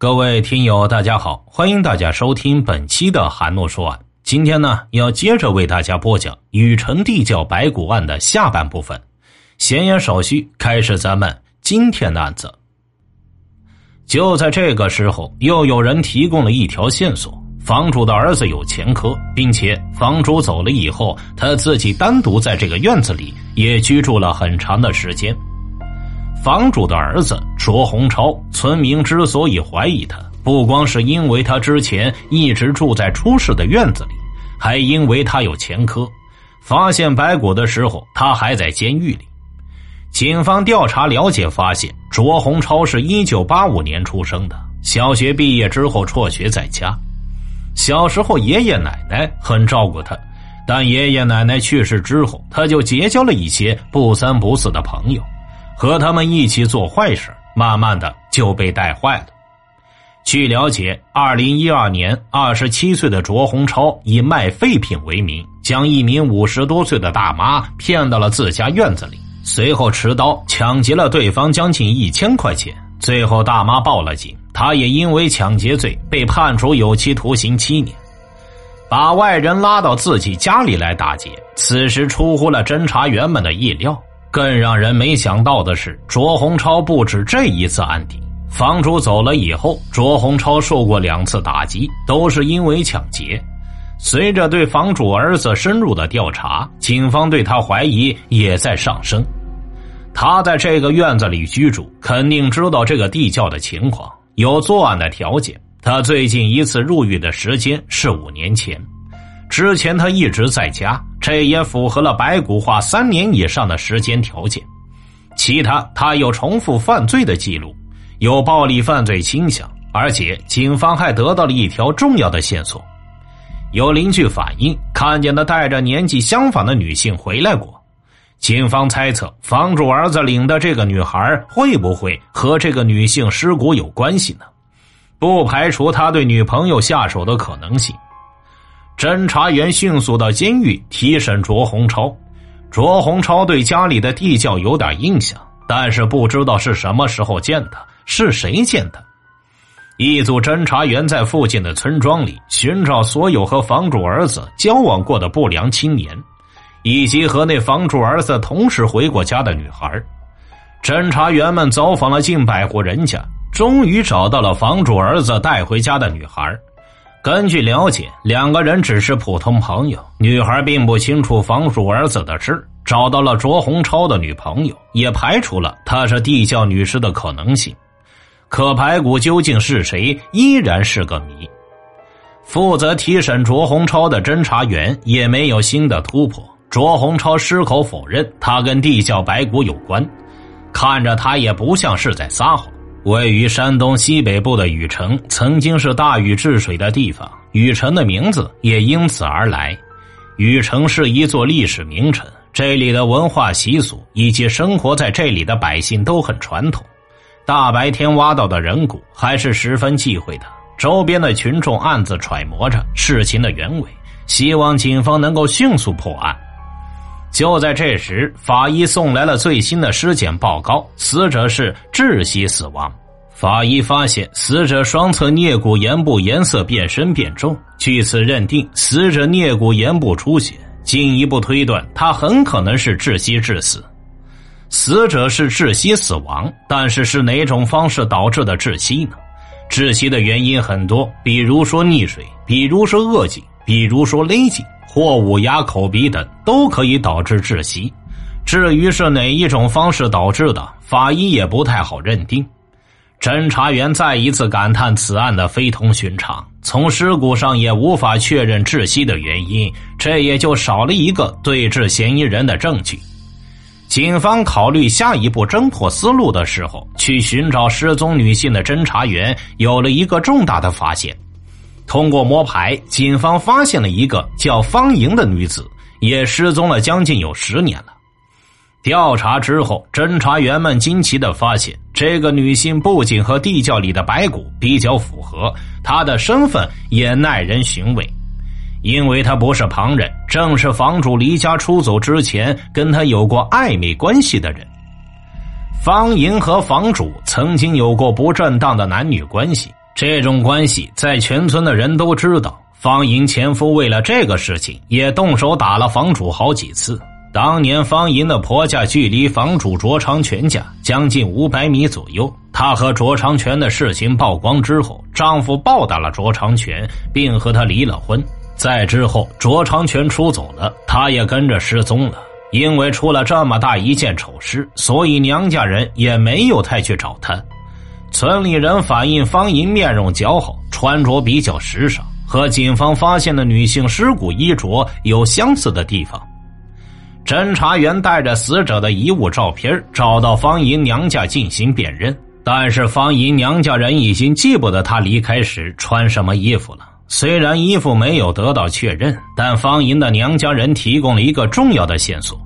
各位听友，大家好，欢迎大家收听本期的韩诺说案。今天呢，要接着为大家播讲禹城地窖白骨案的下半部分。闲言少叙，开始咱们今天的案子。就在这个时候，又有人提供了一条线索：房主的儿子有前科，并且房主走了以后，他自己单独在这个院子里也居住了很长的时间。房主的儿子卓洪超，村民之所以怀疑他，不光是因为他之前一直住在出事的院子里，还因为他有前科。发现白骨的时候，他还在监狱里。警方调查了解发现，卓洪超是一九八五年出生的，小学毕业之后辍学在家。小时候爷爷奶奶很照顾他，但爷爷奶奶去世之后，他就结交了一些不三不四的朋友。和他们一起做坏事，慢慢的就被带坏了。据了解，二零一二年，二十七岁的卓洪超以卖废品为名，将一名五十多岁的大妈骗到了自家院子里，随后持刀抢劫了对方将近一千块钱。最后，大妈报了警，他也因为抢劫罪被判处有期徒刑七年。把外人拉到自己家里来打劫，此时出乎了侦查员们的意料。更让人没想到的是，卓洪超不止这一次案底。房主走了以后，卓洪超受过两次打击，都是因为抢劫。随着对房主儿子深入的调查，警方对他怀疑也在上升。他在这个院子里居住，肯定知道这个地窖的情况，有作案的条件。他最近一次入狱的时间是五年前。之前他一直在家，这也符合了白骨化三年以上的时间条件。其他他有重复犯罪的记录，有暴力犯罪倾向，而且警方还得到了一条重要的线索：有邻居反映看见他带着年纪相仿的女性回来过。警方猜测，房主儿子领的这个女孩会不会和这个女性尸骨有关系呢？不排除他对女朋友下手的可能性。侦查员迅速到监狱提审卓洪超。卓洪超对家里的地窖有点印象，但是不知道是什么时候建的，是谁建的。一组侦查员在附近的村庄里寻找所有和房主儿子交往过的不良青年，以及和那房主儿子同时回过家的女孩。侦查员们走访了近百户人家，终于找到了房主儿子带回家的女孩。根据了解，两个人只是普通朋友。女孩并不清楚房主儿子的事，找到了卓洪超的女朋友，也排除了她是地窖女尸的可能性。可白骨究竟是谁，依然是个谜。负责提审卓洪超的侦查员也没有新的突破。卓洪超矢口否认他跟地窖白骨有关，看着他也不像是在撒谎。位于山东西北部的禹城，曾经是大禹治水的地方，禹城的名字也因此而来。禹城是一座历史名城，这里的文化习俗以及生活在这里的百姓都很传统。大白天挖到的人骨还是十分忌讳的。周边的群众暗自揣摩着事情的原委，希望警方能够迅速破案。就在这时，法医送来了最新的尸检报告，死者是窒息死亡。法医发现死者双侧颞骨沿部颜色变深变重，据此认定死者颞骨沿部出血，进一步推断他很可能是窒息致死。死者是窒息死亡，但是是哪种方式导致的窒息呢？窒息的原因很多，比如说溺水，比如说扼颈，比如说勒颈。或捂牙口鼻等都可以导致窒息，至于是哪一种方式导致的，法医也不太好认定。侦查员再一次感叹此案的非同寻常，从尸骨上也无法确认窒息的原因，这也就少了一个对峙嫌疑人的证据。警方考虑下一步侦破思路的时候，去寻找失踪女性的侦查员有了一个重大的发现。通过摸排，警方发现了一个叫方莹的女子，也失踪了将近有十年了。调查之后，侦查员们惊奇的发现，这个女性不仅和地窖里的白骨比较符合，她的身份也耐人寻味，因为她不是旁人，正是房主离家出走之前跟她有过暧昧关系的人。方莹和房主曾经有过不正当的男女关系。这种关系在全村的人都知道。方莹前夫为了这个事情也动手打了房主好几次。当年方莹的婆家距离房主卓长全家将近五百米左右。她和卓长全的事情曝光之后，丈夫暴打了卓长全，并和他离了婚。再之后，卓长全出走了，她也跟着失踪了。因为出了这么大一件丑事，所以娘家人也没有太去找她。村里人反映，方莹面容姣好，穿着比较时尚，和警方发现的女性尸骨衣着有相似的地方。侦查员带着死者的遗物照片找到方莹娘家进行辨认，但是方莹娘家人已经记不得她离开时穿什么衣服了。虽然衣服没有得到确认，但方莹的娘家人提供了一个重要的线索。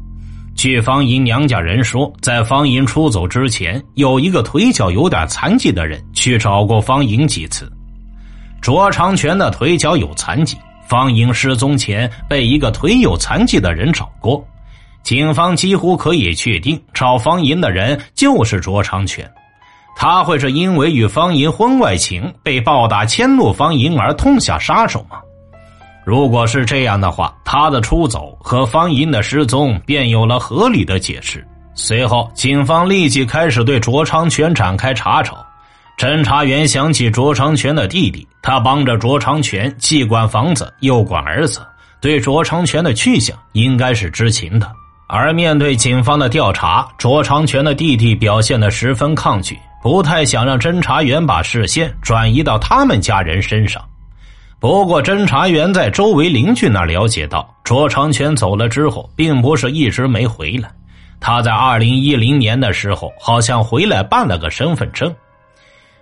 据方莹娘家人说，在方莹出走之前，有一个腿脚有点残疾的人去找过方莹几次。卓长全的腿脚有残疾，方莹失踪前被一个腿有残疾的人找过。警方几乎可以确定，找方莹的人就是卓长全。他会是因为与方莹婚外情被暴打迁怒方莹而痛下杀手吗？如果是这样的话，他的出走和方银的失踪便有了合理的解释。随后，警方立即开始对卓长全展开查找。侦查员想起卓长全的弟弟，他帮着卓长全既管房子又管儿子，对卓长全的去向应该是知情的。而面对警方的调查，卓长全的弟弟表现得十分抗拒，不太想让侦查员把视线转移到他们家人身上。不过，侦查员在周围邻居那了解到，卓长全走了之后，并不是一直没回来。他在二零一零年的时候，好像回来办了个身份证。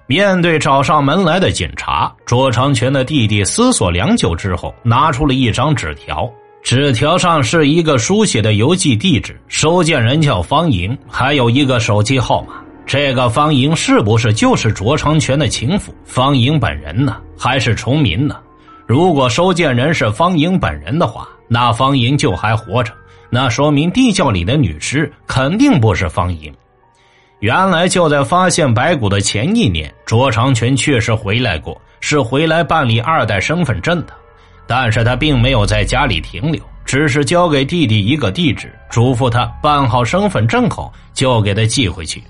面对找上门来的警察，卓长全的弟弟思索良久之后，拿出了一张纸条。纸条上是一个书写的邮寄地址，收件人叫方莹，还有一个手机号码。这个方莹是不是就是卓长全的情妇方莹本人呢？还是重名呢？如果收件人是方莹本人的话，那方莹就还活着，那说明地窖里的女尸肯定不是方莹。原来就在发现白骨的前一年，卓长全确实回来过，是回来办理二代身份证的。但是他并没有在家里停留，只是交给弟弟一个地址，嘱咐他办好身份证后就给他寄回去。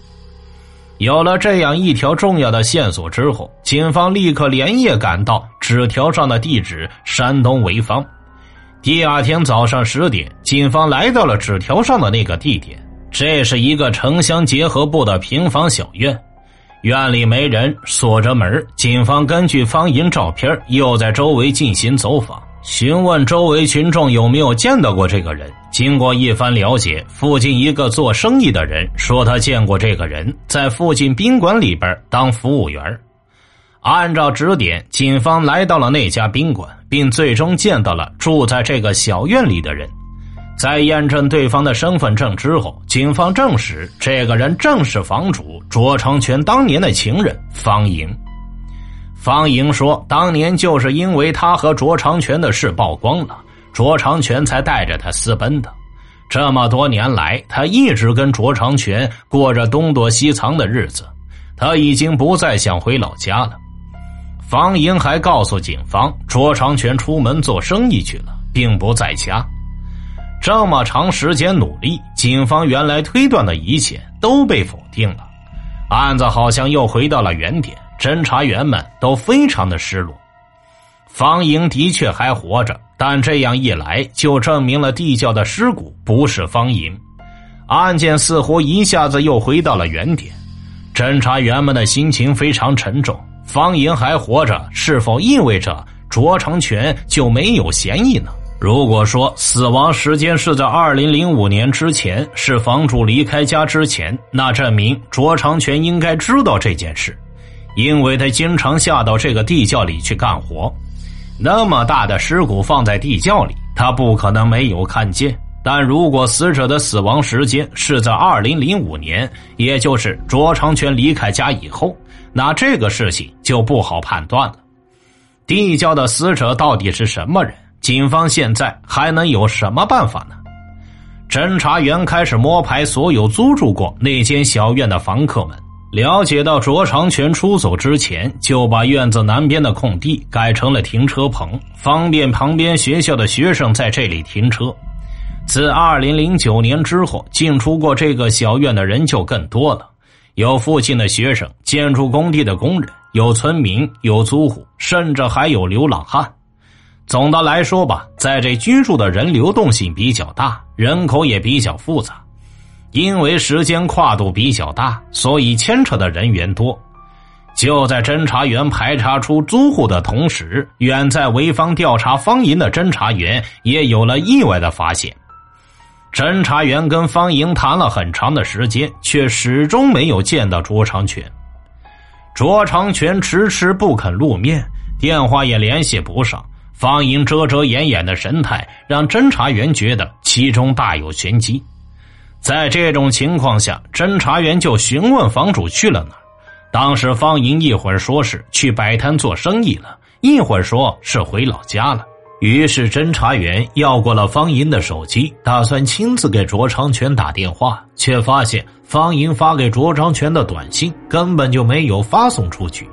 有了这样一条重要的线索之后，警方立刻连夜赶到纸条上的地址山东潍坊。第二天早上十点，警方来到了纸条上的那个地点，这是一个城乡结合部的平房小院。院里没人，锁着门。警方根据方银照片，又在周围进行走访，询问周围群众有没有见到过这个人。经过一番了解，附近一个做生意的人说他见过这个人，在附近宾馆里边当服务员。按照指点，警方来到了那家宾馆，并最终见到了住在这个小院里的人。在验证对方的身份证之后，警方证实这个人正是房主卓成全当年的情人方莹。方莹说，当年就是因为他和卓长全的事曝光了，卓长全才带着他私奔的。这么多年来，他一直跟卓长全过着东躲西藏的日子，他已经不再想回老家了。方莹还告诉警方，卓长全出门做生意去了，并不在家。这么长时间努力，警方原来推断的一切都被否定了，案子好像又回到了原点。侦查员们都非常的失落。方莹的确还活着，但这样一来就证明了地窖的尸骨不是方莹，案件似乎一下子又回到了原点。侦查员们的心情非常沉重。方莹还活着，是否意味着卓长全就没有嫌疑呢？如果说死亡时间是在二零零五年之前，是房主离开家之前，那证明卓长全应该知道这件事，因为他经常下到这个地窖里去干活。那么大的尸骨放在地窖里，他不可能没有看见。但如果死者的死亡时间是在二零零五年，也就是卓长全离开家以后，那这个事情就不好判断了。地窖的死者到底是什么人？警方现在还能有什么办法呢？侦查员开始摸排所有租住过那间小院的房客们，了解到卓长全出走之前，就把院子南边的空地改成了停车棚，方便旁边学校的学生在这里停车。自二零零九年之后，进出过这个小院的人就更多了，有附近的学生、建筑工地的工人，有村民，有租户，甚至还有流浪汉。总的来说吧，在这居住的人流动性比较大，人口也比较复杂。因为时间跨度比较大，所以牵扯的人员多。就在侦查员排查出租户的同时，远在潍坊调查方莹的侦查员也有了意外的发现。侦查员跟方莹谈了很长的时间，却始终没有见到卓长全。卓长全迟迟不肯露面，电话也联系不上。方莹遮遮掩掩的神态，让侦查员觉得其中大有玄机。在这种情况下，侦查员就询问房主去了哪儿。当时方莹一会儿说是去摆摊做生意了，一会儿说是回老家了。于是侦查员要过了方莹的手机，打算亲自给卓长全打电话，却发现方莹发给卓长全的短信根本就没有发送出去，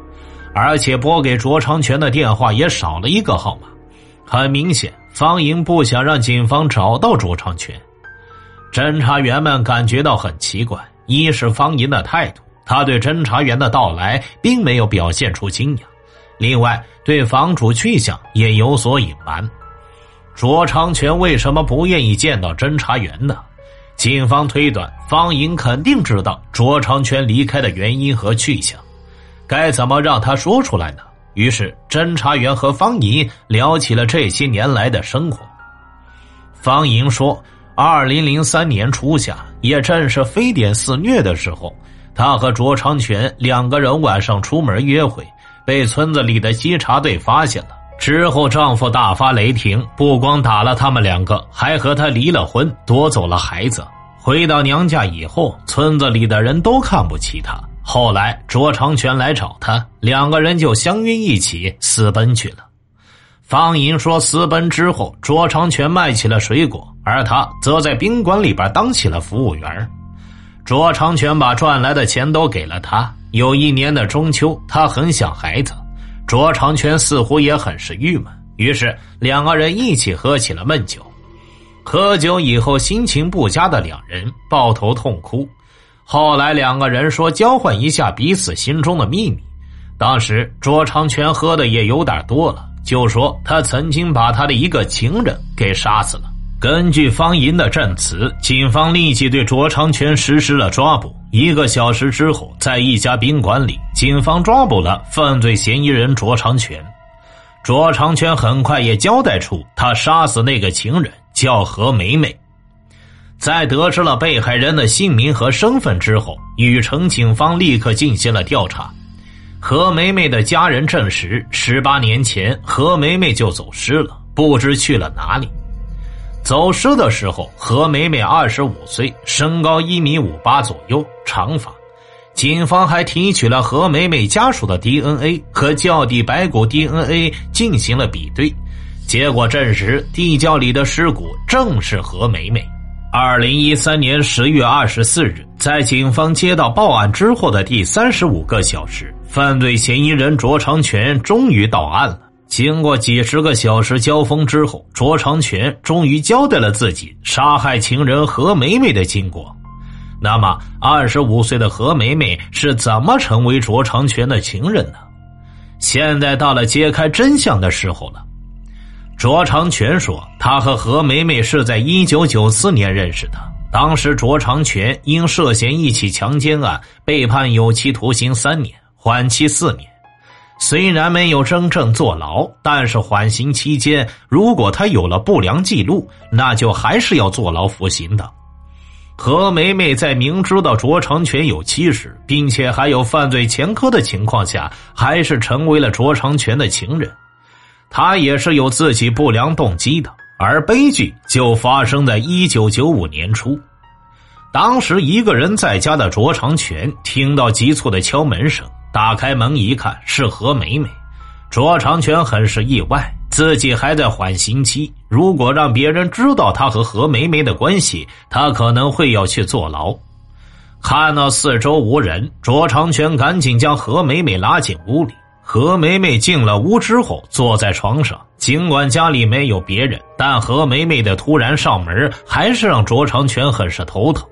而且拨给卓长全的电话也少了一个号码。很明显，方莹不想让警方找到卓长全。侦查员们感觉到很奇怪：一是方莹的态度，他对侦查员的到来并没有表现出惊讶；另外，对房主去向也有所隐瞒。卓长全为什么不愿意见到侦查员呢？警方推断，方莹肯定知道卓长全离开的原因和去向，该怎么让他说出来呢？于是，侦查员和方莹聊起了这些年来的生活。方莹说。二零零三年初夏，也正是非典肆虐的时候，她和卓长全两个人晚上出门约会，被村子里的稽查队发现了。之后，丈夫大发雷霆，不光打了他们两个，还和她离了婚，夺走了孩子。回到娘家以后，村子里的人都看不起她。后来，卓长全来找她，两个人就相约一起私奔去了。方莹说：“私奔之后，卓长全卖起了水果，而他则在宾馆里边当起了服务员。卓长全把赚来的钱都给了他。有一年的中秋，他很想孩子，卓长全似乎也很是郁闷，于是两个人一起喝起了闷酒。喝酒以后，心情不佳的两人抱头痛哭。后来两个人说交换一下彼此心中的秘密。当时卓长全喝的也有点多了。”就说他曾经把他的一个情人给杀死了。根据方银的证词，警方立即对卓长全实施了抓捕。一个小时之后，在一家宾馆里，警方抓捕了犯罪嫌疑人卓长全。卓长全很快也交代出他杀死那个情人叫何梅梅。在得知了被害人的姓名和身份之后，禹城警方立刻进行了调查。何梅梅的家人证实，十八年前何梅梅就走失了，不知去了哪里。走失的时候，何梅梅二十五岁，身高一米五八左右，长发。警方还提取了何梅梅家属的 DNA 和窖底白骨 DNA 进行了比对，结果证实地窖里的尸骨正是何梅梅。二零一三年十月二十四日，在警方接到报案之后的第三十五个小时。犯罪嫌疑人卓长全终于到案了。经过几十个小时交锋之后，卓长全终于交代了自己杀害情人何梅梅的经过。那么，二十五岁的何梅梅是怎么成为卓长全的情人呢？现在到了揭开真相的时候了。卓长全说，他和何梅梅是在一九九四年认识的。当时，卓长全因涉嫌一起强奸案被判有期徒刑三年。缓期四年，虽然没有真正坐牢，但是缓刑期间，如果他有了不良记录，那就还是要坐牢服刑的。何梅梅在明知道卓长全有妻室，并且还有犯罪前科的情况下，还是成为了卓长全的情人，他也是有自己不良动机的。而悲剧就发生在一九九五年初，当时一个人在家的卓长全听到急促的敲门声。打开门一看，是何梅梅。卓长全很是意外，自己还在缓刑期，如果让别人知道他和何梅梅的关系，他可能会要去坐牢。看到四周无人，卓长全赶紧将何美美拉进屋里。何美美进了屋之后，坐在床上。尽管家里没有别人，但何美美的突然上门，还是让卓长全很是头疼。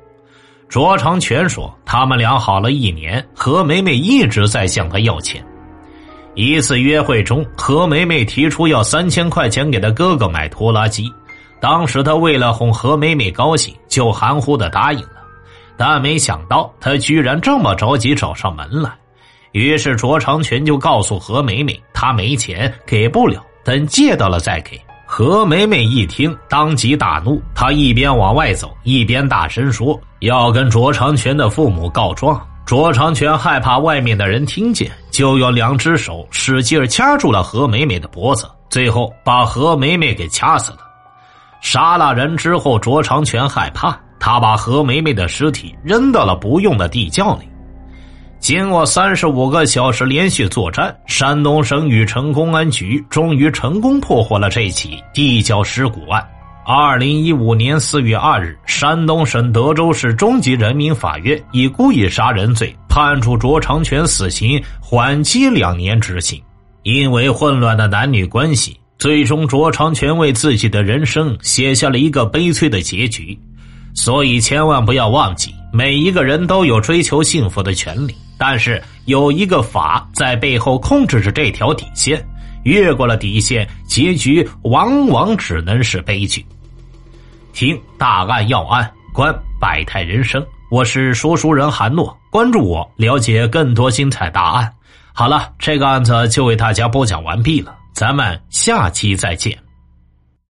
卓长全说：“他们俩好了一年，何美美一直在向他要钱。一次约会中，何美美提出要三千块钱给他哥哥买拖拉机。当时他为了哄何美美高兴，就含糊的答应了。但没想到，他居然这么着急找上门来。于是卓长全就告诉何美美，他没钱，给不了，等借到了再给。”何美美一听，当即大怒。她一边往外走，一边大声说：“要跟卓长全的父母告状。”卓长全害怕外面的人听见，就用两只手使劲掐住了何美美的脖子，最后把何美美给掐死了。杀了人之后，卓长全害怕，他把何美美的尸体扔到了不用的地窖里。经过三十五个小时连续作战，山东省禹城公安局终于成功破获了这起地窖尸骨案。二零一五年四月二日，山东省德州市中级人民法院以故意杀人罪判处卓长全死刑，缓期两年执行。因为混乱的男女关系，最终卓长全为自己的人生写下了一个悲催的结局。所以，千万不要忘记，每一个人都有追求幸福的权利。但是有一个法在背后控制着这条底线，越过了底线，结局往往只能是悲剧。听大案要案，观百态人生，我是说书人韩诺，关注我，了解更多精彩答案。好了，这个案子就为大家播讲完毕了，咱们下期再见。